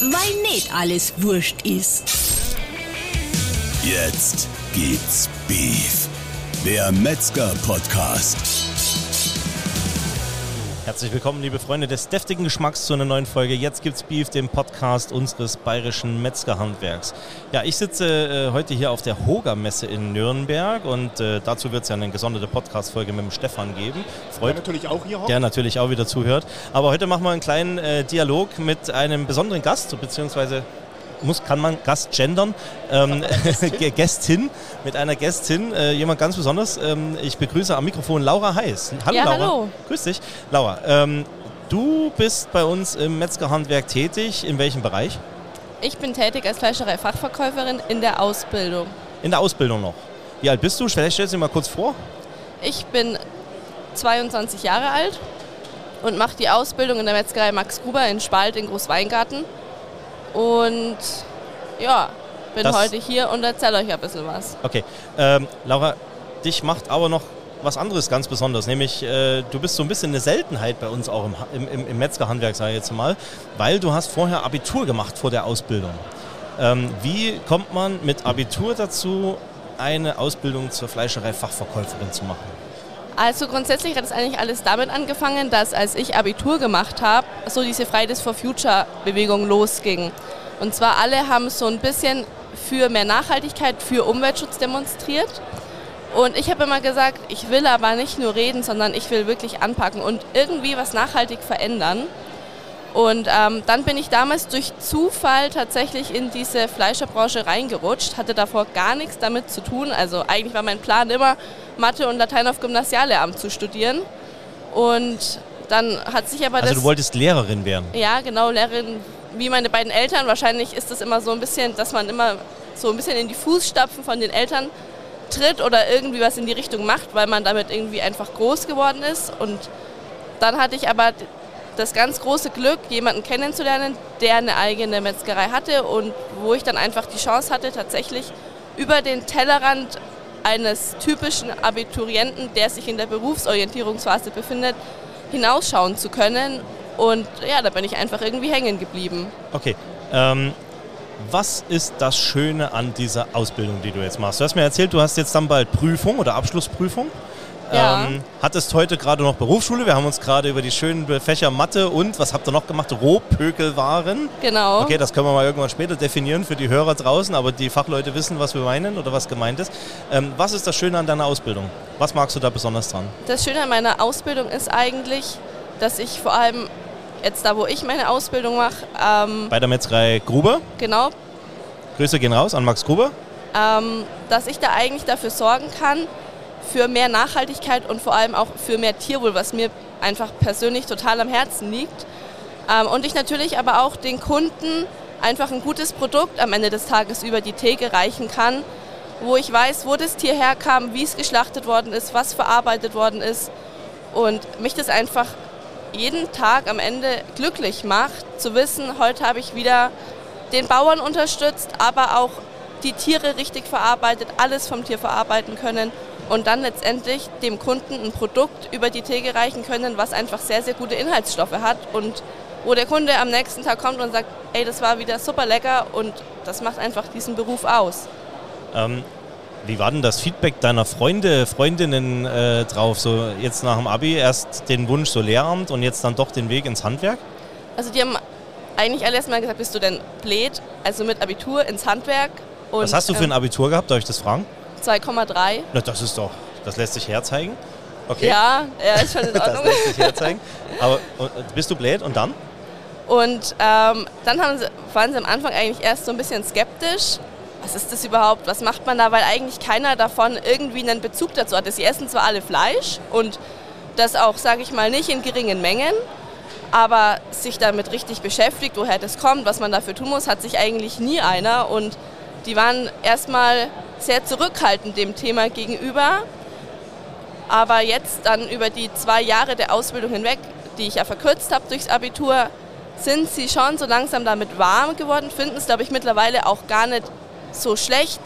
weil nicht alles wurscht ist. Jetzt gibt's Beef. Der Metzger-Podcast. Herzlich willkommen, liebe Freunde des deftigen Geschmacks, zu einer neuen Folge. Jetzt gibt's Beef, dem Podcast unseres bayerischen Metzgerhandwerks. Ja, ich sitze äh, heute hier auf der Hoga-Messe in Nürnberg und äh, dazu wird es ja eine gesonderte Podcast-Folge mit dem Stefan geben. Freut, Der natürlich auch hier hockt. der natürlich auch wieder zuhört. Aber heute machen wir einen kleinen äh, Dialog mit einem besonderen Gast, beziehungsweise muss, kann man Gast gendern, ähm, Gä- Gästin, mit einer Gästin, äh, jemand ganz besonders. Ähm, ich begrüße am Mikrofon Laura Heiß. Hallo Ja, Laura. hallo. Grüß dich. Laura, ähm, du bist bei uns im Metzgerhandwerk tätig. In welchem Bereich? Ich bin tätig als Fleischerei-Fachverkäuferin in der Ausbildung. In der Ausbildung noch. Wie alt bist du? Vielleicht stellst du dir mal kurz vor. Ich bin 22 Jahre alt und mache die Ausbildung in der Metzgerei Max Gruber in Spalt in Großweingarten. Und ja, bin Das- heute hier und erzähle euch ein bisschen was. Okay. Ähm, Laura, dich macht aber noch was anderes ganz besonders, nämlich äh, du bist so ein bisschen eine Seltenheit bei uns auch im, im, im Metzgerhandwerk, sage ich jetzt mal, weil du hast vorher Abitur gemacht vor der Ausbildung. Ähm, wie kommt man mit Abitur dazu, eine Ausbildung zur Fleischerei-Fachverkäuferin zu machen? Also grundsätzlich hat es eigentlich alles damit angefangen, dass als ich Abitur gemacht habe, so diese Fridays for Future Bewegung losging. Und zwar alle haben so ein bisschen für mehr Nachhaltigkeit, für Umweltschutz demonstriert. Und ich habe immer gesagt, ich will aber nicht nur reden, sondern ich will wirklich anpacken und irgendwie was nachhaltig verändern. Und ähm, dann bin ich damals durch Zufall tatsächlich in diese Fleischerbranche reingerutscht, hatte davor gar nichts damit zu tun. Also eigentlich war mein Plan immer, Mathe und Latein auf Gymnasiallehramt zu studieren. Und dann hat sich aber Also das... du wolltest Lehrerin werden. Ja, genau, Lehrerin wie meine beiden Eltern. Wahrscheinlich ist es immer so ein bisschen, dass man immer so ein bisschen in die Fußstapfen von den Eltern tritt oder irgendwie was in die Richtung macht, weil man damit irgendwie einfach groß geworden ist. Und dann hatte ich aber das ganz große Glück, jemanden kennenzulernen, der eine eigene Metzgerei hatte und wo ich dann einfach die Chance hatte, tatsächlich über den Tellerrand eines typischen Abiturienten, der sich in der Berufsorientierungsphase befindet, hinausschauen zu können. Und ja, da bin ich einfach irgendwie hängen geblieben. Okay. Ähm, was ist das Schöne an dieser Ausbildung, die du jetzt machst? Du hast mir erzählt, du hast jetzt dann bald Prüfung oder Abschlussprüfung. Ja. Ähm, hattest heute gerade noch Berufsschule. Wir haben uns gerade über die schönen Fächer Mathe und, was habt ihr noch gemacht? Rohpökelwaren. Genau. Okay, das können wir mal irgendwann später definieren für die Hörer draußen, aber die Fachleute wissen, was wir meinen oder was gemeint ist. Ähm, was ist das Schöne an deiner Ausbildung? Was magst du da besonders dran? Das Schöne an meiner Ausbildung ist eigentlich, dass ich vor allem jetzt da, wo ich meine Ausbildung mache, ähm, Bei der Metzgerei Gruber. genau, Grüße gehen raus an Max Gruber. ähm, dass ich da eigentlich dafür sorgen kann, für mehr Nachhaltigkeit und vor allem auch für mehr Tierwohl, was mir einfach persönlich total am Herzen liegt. Ähm, und ich natürlich aber auch den Kunden einfach ein gutes Produkt am Ende des Tages über die Theke reichen kann, wo ich weiß, wo das Tier herkam, wie es geschlachtet worden ist, was verarbeitet worden ist und mich das einfach jeden Tag am Ende glücklich macht, zu wissen, heute habe ich wieder den Bauern unterstützt, aber auch die Tiere richtig verarbeitet, alles vom Tier verarbeiten können und dann letztendlich dem Kunden ein Produkt über die Theke reichen können, was einfach sehr, sehr gute Inhaltsstoffe hat und wo der Kunde am nächsten Tag kommt und sagt, ey, das war wieder super lecker und das macht einfach diesen Beruf aus. Ähm, wie war denn das Feedback deiner Freunde, Freundinnen äh, drauf? So jetzt nach dem Abi erst den Wunsch so Lehramt und jetzt dann doch den Weg ins Handwerk? Also die haben eigentlich alle erstmal gesagt, bist du denn blöd, also mit Abitur ins Handwerk und Was hast du für ein ähm, Abitur gehabt? Darf ich das fragen? 2,3. Na, das ist doch, das lässt sich herzeigen. Okay, Ja, ja, ist schon in das Ordnung. lässt sich herzeigen. Aber bist du blöd und dann? Und ähm, dann haben sie, waren sie am Anfang eigentlich erst so ein bisschen skeptisch. Was ist das überhaupt? Was macht man da? Weil eigentlich keiner davon irgendwie einen Bezug dazu hatte. Sie essen zwar alle Fleisch und das auch, sage ich mal, nicht in geringen Mengen, aber sich damit richtig beschäftigt, woher das kommt, was man dafür tun muss, hat sich eigentlich nie einer. Und die waren erstmal sehr zurückhaltend dem Thema gegenüber. Aber jetzt dann über die zwei Jahre der Ausbildung hinweg, die ich ja verkürzt habe durchs Abitur, sind sie schon so langsam damit warm geworden, finden es, glaube ich, mittlerweile auch gar nicht so schlecht,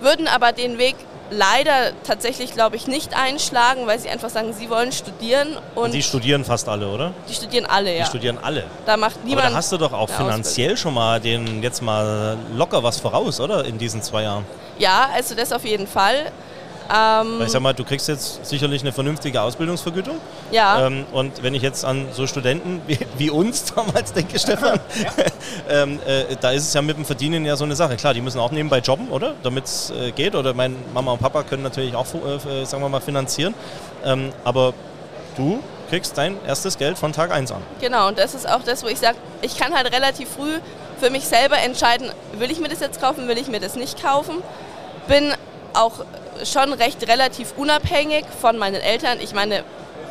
würden aber den Weg leider tatsächlich, glaube ich, nicht einschlagen, weil sie einfach sagen, sie wollen studieren. Und die studieren fast alle, oder? Die studieren alle, ja. Die studieren alle. Da macht niemand. Aber da hast du doch auch finanziell schon mal den jetzt mal locker was voraus, oder? In diesen zwei Jahren. Ja, also das auf jeden Fall. Ähm ich sag mal, du kriegst jetzt sicherlich eine vernünftige Ausbildungsvergütung. Ja. Ähm, und wenn ich jetzt an so Studenten wie, wie uns damals denke, Stefan, ähm, äh, da ist es ja mit dem Verdienen ja so eine Sache. Klar, die müssen auch nebenbei jobben, oder? Damit es äh, geht. Oder mein Mama und Papa können natürlich auch, äh, sagen wir mal, finanzieren. Ähm, aber du kriegst dein erstes Geld von Tag 1 an. Genau, und das ist auch das, wo ich sage, ich kann halt relativ früh für mich selber entscheiden, will ich mir das jetzt kaufen, will ich mir das nicht kaufen. Bin auch schon recht relativ unabhängig von meinen Eltern. Ich meine,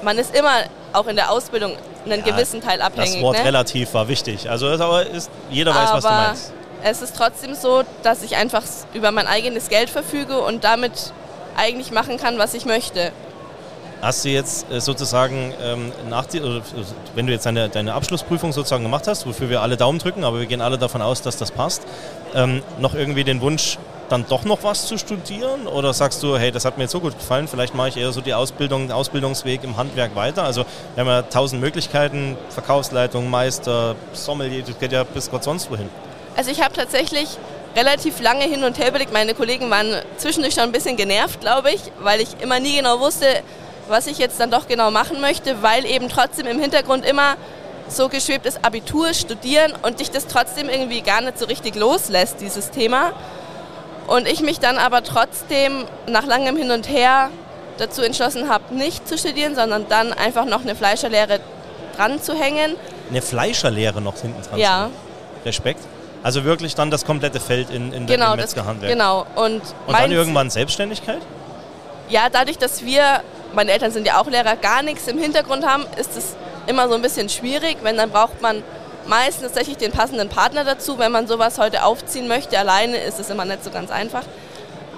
man ist immer auch in der Ausbildung einen ja, gewissen Teil abhängig. Das Wort ne? relativ war wichtig. Also aber ist, jeder weiß, aber was du meinst. Es ist trotzdem so, dass ich einfach über mein eigenes Geld verfüge und damit eigentlich machen kann, was ich möchte. Hast du jetzt äh, sozusagen ähm, nach die, oder, wenn du jetzt deine, deine Abschlussprüfung sozusagen gemacht hast, wofür wir alle Daumen drücken, aber wir gehen alle davon aus, dass das passt, ähm, noch irgendwie den Wunsch, dann doch noch was zu studieren? Oder sagst du, hey, das hat mir jetzt so gut gefallen, vielleicht mache ich eher so die Ausbildung, den Ausbildungsweg im Handwerk weiter? Also wir haben ja tausend Möglichkeiten, Verkaufsleitung, Meister, Sommelier, das geht ja bis Gott sonst wohin. Also ich habe tatsächlich relativ lange hin und her überlegt. Meine Kollegen waren zwischendurch schon ein bisschen genervt, glaube ich, weil ich immer nie genau wusste, was ich jetzt dann doch genau machen möchte, weil eben trotzdem im Hintergrund immer so geschwebt ist, Abitur, Studieren und dich das trotzdem irgendwie gar nicht so richtig loslässt, dieses Thema. Und ich mich dann aber trotzdem nach langem Hin und Her dazu entschlossen habe, nicht zu studieren, sondern dann einfach noch eine Fleischerlehre dran zu hängen. Eine Fleischerlehre noch hinten dran Ja. Respekt. Also wirklich dann das komplette Feld in, in genau, dem Metzgerhandwerk. Genau. Und, und dann irgendwann Selbstständigkeit? Ja, dadurch, dass wir, meine Eltern sind ja auch Lehrer, gar nichts im Hintergrund haben, ist es immer so ein bisschen schwierig, wenn dann braucht man meistens tatsächlich den passenden Partner dazu. Wenn man sowas heute aufziehen möchte, alleine ist es immer nicht so ganz einfach.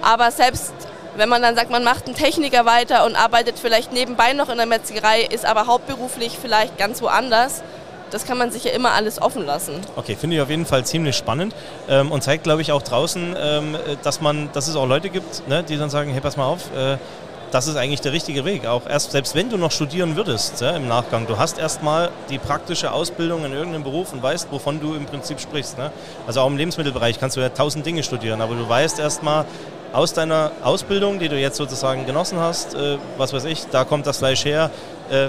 Aber selbst wenn man dann sagt, man macht einen Techniker weiter und arbeitet vielleicht nebenbei noch in der Metzgerei, ist aber hauptberuflich vielleicht ganz woanders, das kann man sich ja immer alles offen lassen. Okay, finde ich auf jeden Fall ziemlich spannend ähm, und zeigt, glaube ich, auch draußen, ähm, dass, man, dass es auch Leute gibt, ne, die dann sagen, hey, pass mal auf, äh, das ist eigentlich der richtige Weg. Auch erst, selbst wenn du noch studieren würdest ja, im Nachgang, du hast erstmal die praktische Ausbildung in irgendeinem Beruf und weißt, wovon du im Prinzip sprichst. Ne? Also auch im Lebensmittelbereich kannst du ja tausend Dinge studieren, aber du weißt erstmal aus deiner Ausbildung, die du jetzt sozusagen genossen hast, äh, was weiß ich, da kommt das Fleisch her. Äh,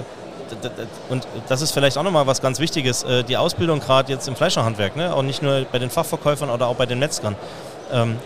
und das ist vielleicht auch nochmal was ganz Wichtiges, äh, die Ausbildung gerade jetzt im Fleischerhandwerk, ne? auch nicht nur bei den Fachverkäufern oder auch bei den Metzgern. Ähm,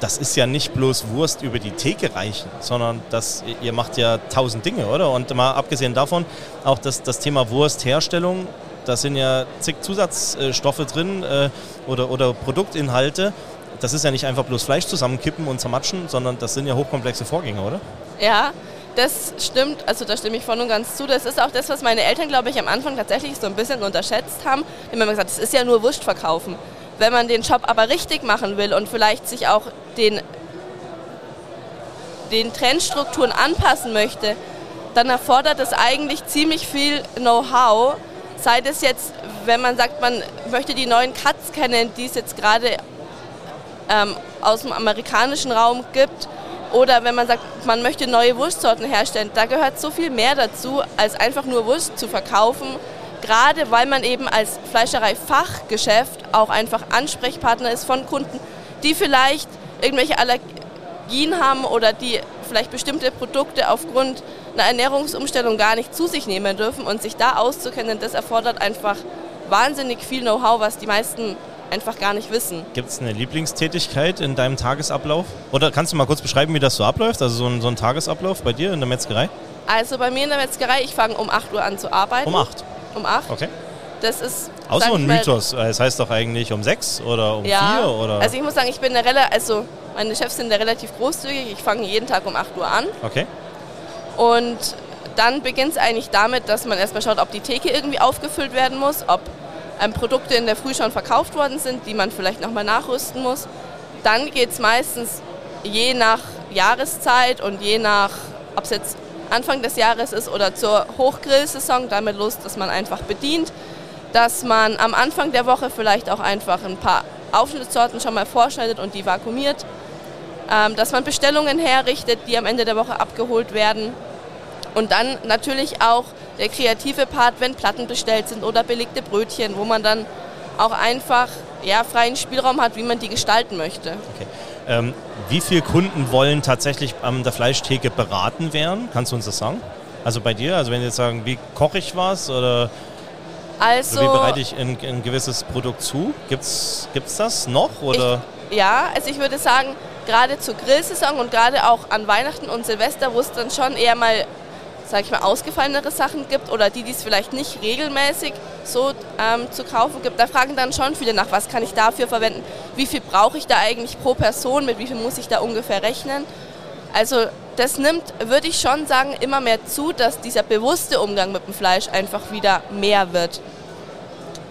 das ist ja nicht bloß Wurst über die Theke reichen, sondern das, ihr macht ja tausend Dinge, oder? Und mal abgesehen davon, auch das, das Thema Wurstherstellung, da sind ja zig Zusatzstoffe drin äh, oder, oder Produktinhalte. Das ist ja nicht einfach bloß Fleisch zusammenkippen und zermatschen, sondern das sind ja hochkomplexe Vorgänge, oder? Ja, das stimmt, also da stimme ich voll und ganz zu. Das ist auch das, was meine Eltern, glaube ich, am Anfang tatsächlich so ein bisschen unterschätzt haben. Immer gesagt, das ist ja nur Wurst verkaufen. Wenn man den Job aber richtig machen will und vielleicht sich auch den, den Trendstrukturen anpassen möchte, dann erfordert es eigentlich ziemlich viel Know-how. Sei es jetzt, wenn man sagt, man möchte die neuen Cuts kennen, die es jetzt gerade ähm, aus dem amerikanischen Raum gibt, oder wenn man sagt, man möchte neue Wurstsorten herstellen, da gehört so viel mehr dazu, als einfach nur Wurst zu verkaufen gerade weil man eben als Fleischerei-Fachgeschäft auch einfach Ansprechpartner ist von Kunden, die vielleicht irgendwelche Allergien haben oder die vielleicht bestimmte Produkte aufgrund einer Ernährungsumstellung gar nicht zu sich nehmen dürfen und sich da auszukennen, das erfordert einfach wahnsinnig viel Know-how, was die meisten einfach gar nicht wissen. Gibt es eine Lieblingstätigkeit in deinem Tagesablauf? Oder kannst du mal kurz beschreiben, wie das so abläuft? Also so ein, so ein Tagesablauf bei dir in der Metzgerei? Also bei mir in der Metzgerei, ich fange um 8 Uhr an zu arbeiten. Um 8? Um 8. Okay. Das ist. Auch so ein Mythos. Es heißt doch eigentlich um 6 oder um 4 ja, oder. Also ich muss sagen, ich bin eine also meine Chefs sind da relativ großzügig. Ich fange jeden Tag um 8 Uhr an. Okay. Und dann beginnt es eigentlich damit, dass man erstmal schaut, ob die Theke irgendwie aufgefüllt werden muss, ob ähm, Produkte in der Früh schon verkauft worden sind, die man vielleicht nochmal nachrüsten muss. Dann geht es meistens je nach Jahreszeit und je nach, ob es jetzt Anfang des Jahres ist oder zur Hochgrillsaison, damit los, dass man einfach bedient, dass man am Anfang der Woche vielleicht auch einfach ein paar Aufschnittsorten schon mal vorschneidet und die vakuumiert. ähm, dass man Bestellungen herrichtet, die am Ende der Woche abgeholt werden. Und dann natürlich auch der kreative Part, wenn Platten bestellt sind oder belegte Brötchen, wo man dann auch einfach ja, freien Spielraum hat, wie man die gestalten möchte. Okay. Ähm, wie viele Kunden wollen tatsächlich an der Fleischtheke beraten werden? Kannst du uns das sagen? Also bei dir, also wenn jetzt sagen, wie koche ich was oder also, wie bereite ich ein, ein gewisses Produkt zu? Gibt es das noch? Oder? Ich, ja, also ich würde sagen, gerade zur Grillsaison und gerade auch an Weihnachten und Silvester, wo es dann schon eher mal sage ich mal, ausgefallenere Sachen gibt oder die, die es vielleicht nicht regelmäßig so ähm, zu kaufen gibt, da fragen dann schon viele nach, was kann ich dafür verwenden, wie viel brauche ich da eigentlich pro Person, mit wie viel muss ich da ungefähr rechnen. Also das nimmt, würde ich schon sagen, immer mehr zu, dass dieser bewusste Umgang mit dem Fleisch einfach wieder mehr wird.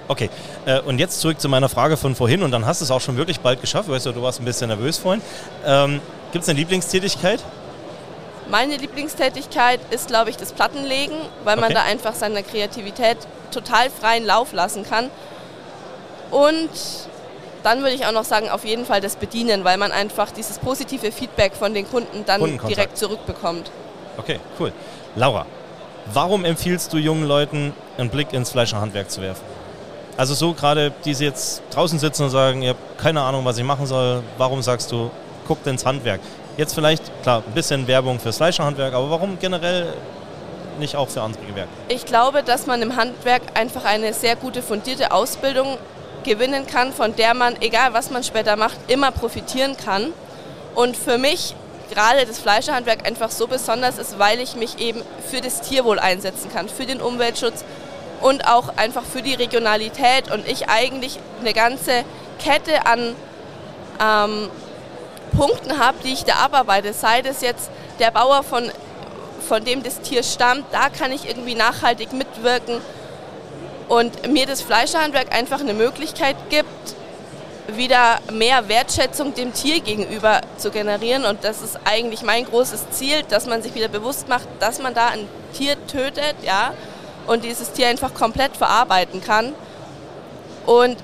Okay, äh, und jetzt zurück zu meiner Frage von vorhin und dann hast du es auch schon wirklich bald geschafft, weißt du, du warst ein bisschen nervös vorhin. Ähm, Gibt es eine Lieblingstätigkeit? Meine Lieblingstätigkeit ist, glaube ich, das Plattenlegen, weil man da einfach seiner Kreativität total freien Lauf lassen kann. Und dann würde ich auch noch sagen, auf jeden Fall das Bedienen, weil man einfach dieses positive Feedback von den Kunden dann direkt zurückbekommt. Okay, cool. Laura, warum empfiehlst du jungen Leuten, einen Blick ins Fleischerhandwerk zu werfen? Also so gerade, die jetzt draußen sitzen und sagen, ihr habt keine Ahnung, was ich machen soll, warum sagst du, guckt ins Handwerk? Jetzt vielleicht, klar, ein bisschen Werbung fürs Fleischerhandwerk, aber warum generell nicht auch für andere Gewerke? Ich glaube, dass man im Handwerk einfach eine sehr gute fundierte Ausbildung gewinnen kann, von der man, egal was man später macht, immer profitieren kann. Und für mich gerade das Fleischerhandwerk einfach so besonders ist, weil ich mich eben für das Tierwohl einsetzen kann, für den Umweltschutz und auch einfach für die Regionalität und ich eigentlich eine ganze Kette an ähm, Punkten habe, die ich da abarbeite, sei das jetzt der Bauer, von, von dem das Tier stammt, da kann ich irgendwie nachhaltig mitwirken und mir das Fleischerhandwerk einfach eine Möglichkeit gibt, wieder mehr Wertschätzung dem Tier gegenüber zu generieren. Und das ist eigentlich mein großes Ziel, dass man sich wieder bewusst macht, dass man da ein Tier tötet, ja, und dieses Tier einfach komplett verarbeiten kann. Und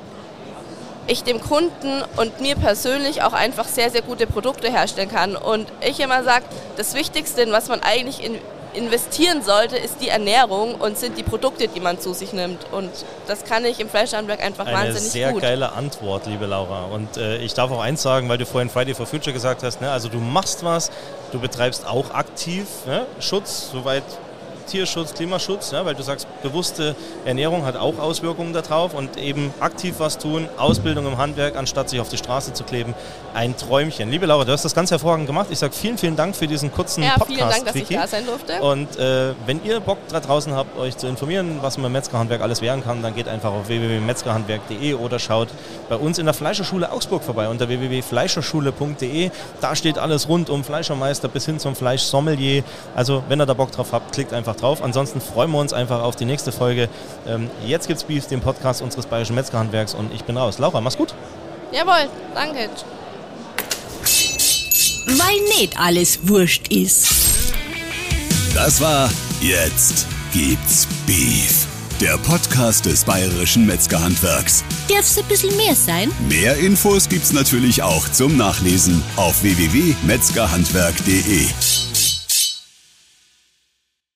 ich dem Kunden und mir persönlich auch einfach sehr, sehr gute Produkte herstellen kann. Und ich immer sage, das Wichtigste, in was man eigentlich in, investieren sollte, ist die Ernährung und sind die Produkte, die man zu sich nimmt. Und das kann ich im Fleischhandwerk einfach Eine wahnsinnig gut. Eine sehr geile Antwort, liebe Laura. Und äh, ich darf auch eins sagen, weil du vorhin Friday for Future gesagt hast, ne? also du machst was, du betreibst auch aktiv ne? Schutz, soweit Tierschutz, Klimaschutz, ja, weil du sagst, bewusste Ernährung hat auch Auswirkungen darauf und eben aktiv was tun, Ausbildung im Handwerk, anstatt sich auf die Straße zu kleben, ein Träumchen. Liebe Laura, du hast das ganz hervorragend gemacht. Ich sage vielen, vielen Dank für diesen kurzen ja, Podcast. Vielen Dank, dass Vicky. ich da sein durfte. Und äh, wenn ihr Bock da draußen habt, euch zu informieren, was man im Metzgerhandwerk alles werden kann, dann geht einfach auf www.metzgerhandwerk.de oder schaut bei uns in der Fleischerschule Augsburg vorbei unter www.fleischerschule.de. Da steht alles rund um Fleischermeister bis hin zum Fleischsommelier. Also wenn ihr da Bock drauf habt, klickt einfach drauf. Ansonsten freuen wir uns einfach auf die nächste Folge. Ähm, jetzt gibt's Beef, den Podcast unseres Bayerischen Metzgerhandwerks und ich bin raus. Laura, mach's gut. Jawohl, danke. Weil nicht alles wurscht ist. Das war Jetzt gibt's Beef. Der Podcast des Bayerischen Metzgerhandwerks. Darf's ein bisschen mehr sein? Mehr Infos gibt's natürlich auch zum Nachlesen auf www.metzgerhandwerk.de.